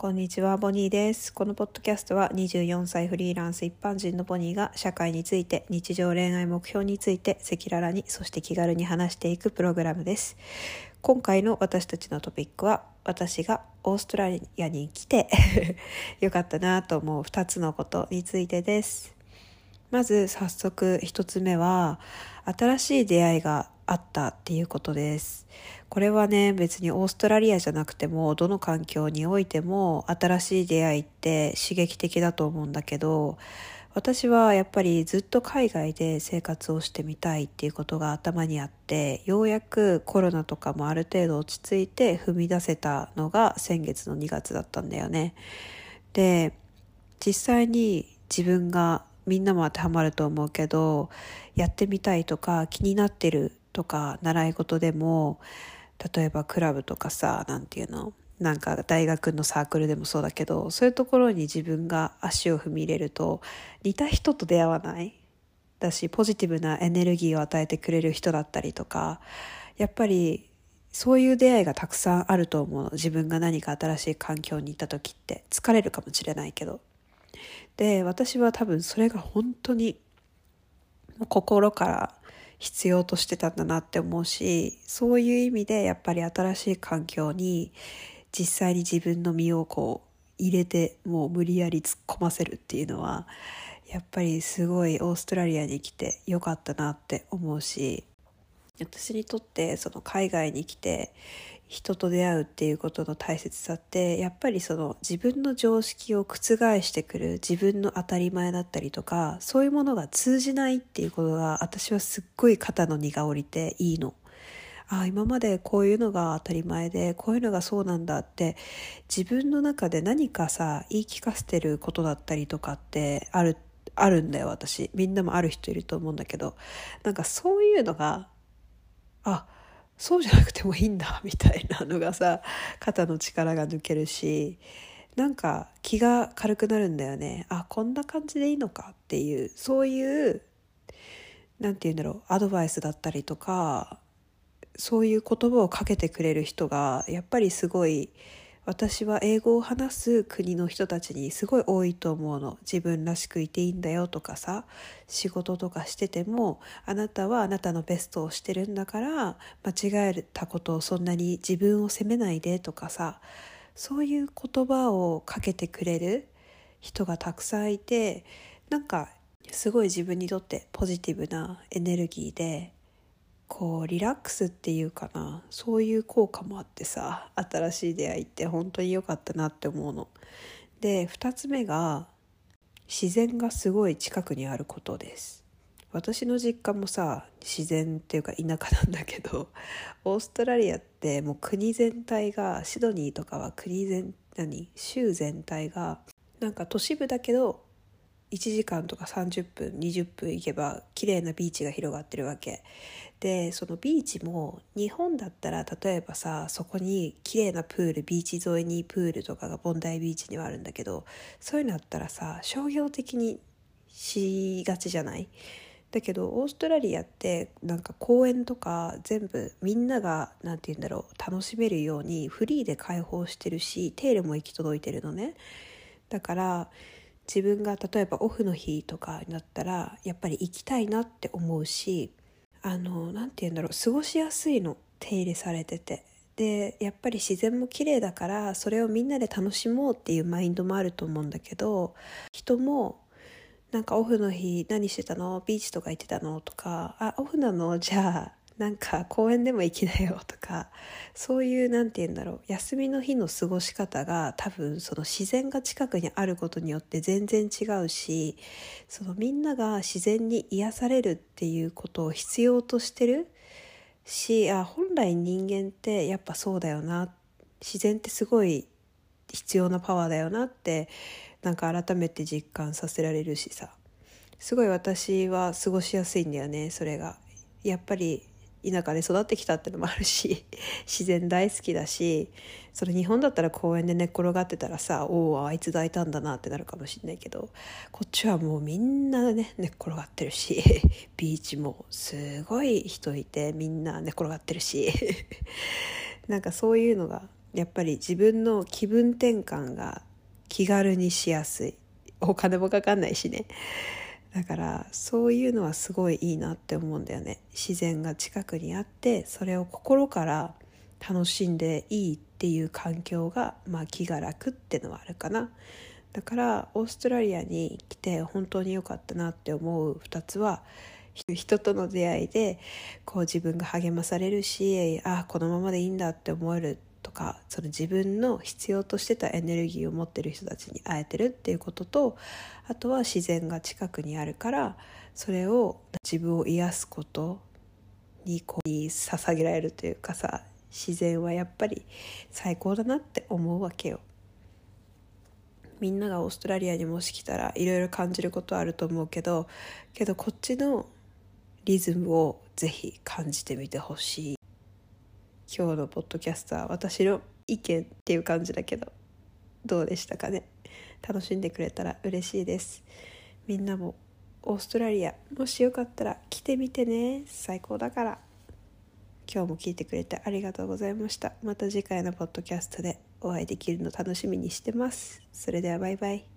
こんにちは、ボニーです。このポッドキャストは24歳フリーランス一般人のボニーが社会について、日常恋愛目標について赤裸々に、そして気軽に話していくプログラムです。今回の私たちのトピックは、私がオーストラリアに来て よかったなと思う2つのことについてです。まず早速1つ目は、新しい出会いがあったっていうことです。これはね別にオーストラリアじゃなくてもどの環境においても新しい出会いって刺激的だと思うんだけど私はやっぱりずっと海外で生活をしてみたいっていうことが頭にあってようやくコロナとかもある程度落ち着いて踏み出せたのが先月の2月だったんだよね。で実際に自分がみんなも当てはまると思うけどやってみたいとか気になってるとか習い事でも例えばクラブとかさなんていうのなんか大学のサークルでもそうだけどそういうところに自分が足を踏み入れると似た人と出会わない？だしポジティブなエネルギーを与えてくれる人だったりとかやっぱりそういう出会いがたくさんあると思う自分が何か新しい環境にいた時って。疲れるかもしれないけど。で私は多分それが本当に心から必要としてたんだなって思うしそういう意味でやっぱり新しい環境に実際に自分の身をこう入れてもう無理やり突っ込ませるっていうのはやっぱりすごいオーストラリアに来てよかったなって思うし私にとってその海外に来て人と出会うっていうことの大切さってやっぱりその自分の常識を覆してくる自分の当たり前だったりとかそういうものが通じないっていうことが私はすっごい肩の荷が下りていいの。ああ今までこういうのが当たり前でこういうのがそうなんだって自分の中で何かさ言い聞かせてることだったりとかってあるあるんだよ私みんなもある人いると思うんだけどなんかそういうのがあそうじゃなくてもいいんだみたいなのがさ 肩の力が抜けるしなんか気が軽くなるんだよね。あこんな感じでいいのかっていうそういう何て言うんだろうアドバイスだったりとかそういう言葉をかけてくれる人がやっぱりすごい私は英語を話す国の人たちにすごい多いと思うの。自分らしくいていいんだよとかさ仕事とかしててもあなたはあなたのベストをしてるんだから間違えたことをそんなに自分を責めないでとかさそういう言葉をかけてくれる人がたくさんいてなんかすごい自分にとってポジティブなエネルギーでこうリラックスっていうかなそういう効果もあってさ新しい出会いって本当に良かったなって思うの。で2つ目が自然がすごい近くにあることです。私の実家もさ自然っていうか田舎なんだけどオーストラリアってもう国全体がシドニーとかは国全何州全体がなんか都市部だけど1時間とか30分20分行けば綺麗なビーチが広がってるわけ。でそのビーチも日本だったら例えばさそこに綺麗なプールビーチ沿いにプールとかがボンダイビーチにはあるんだけどそういうのあったらさ商業的にしがちじゃない？だけどオーストラリアってなんか公園とか全部みんなが何て言うんだろう楽しめるようにフリーで開放してるし手入れも行き届いてるのね。だから自分が例えばオフの日とかになったらやっぱり行きたいなって思うしあの何て言うんだろう過ごしやすいの手入れされてて。でやっぱり自然も綺麗だからそれをみんなで楽しもうっていうマインドもあると思うんだけど人もなんかオフの日何してたの？ビーチとか行ってたの？とかあオフなの？じゃあなんか公園でも行きなよとかそういうなんて言うんだろう休みの日の過ごし方が多分その自然が近くにあることによって全然違うしそのみんなが自然に癒されるっていうことを必要としてるしあ本来人間ってやっぱそうだよな自然ってすごい必要なパワーだよなってなんか改めて実感させられるしさ。すごい私は過ごしやすいんだよねそれが。やっぱり田舎で育ってきたってのもあるし 自然大好きだしそれ日本だったら公園で寝っ転がってたらさおおあいつ抱いたんだなってなるかもしれないけどこっちはもうみんなね寝っ転がってるし ビーチもすごい人いてみんな寝っ転がってるし なんかそういうのがやっぱり自分の気分転換が気軽にしやすい。お金もかかんないしね。だからそういうのはすごいいいなって思うんだよね。自然が近くにあってそれを心から楽しんでいいっていう環境が、まあ、気が楽ってのはあるかな。だからオーストラリアに来て本当に良かったなって思う2つは人との出会いでこう自分が励まされるしああこのままでいいんだって思えるとかその自分の必要としてたエネルギーを持ってる人たちに会えてるっていうこととあとは自然が近くにあるからそれを自分を癒すことにこう捧げられるというかさ自然はやっぱり最高だなって思うわけよ。みんながオーストラリアにもし来たらいろいろ感じることあると思うけどけどこっちのリズムをぜひ感じてみてほしい今日のポッドキャストは私の意見っていう感じだけどどうでしたかね？楽しんでくれたら嬉しいです。みんなもオーストラリアもしよかったら来てみてね。最高だから。今日も聞いてくれてありがとうございました。また次回のポッドキャストでお会いできるの楽しみにしてます。それではバイバイ。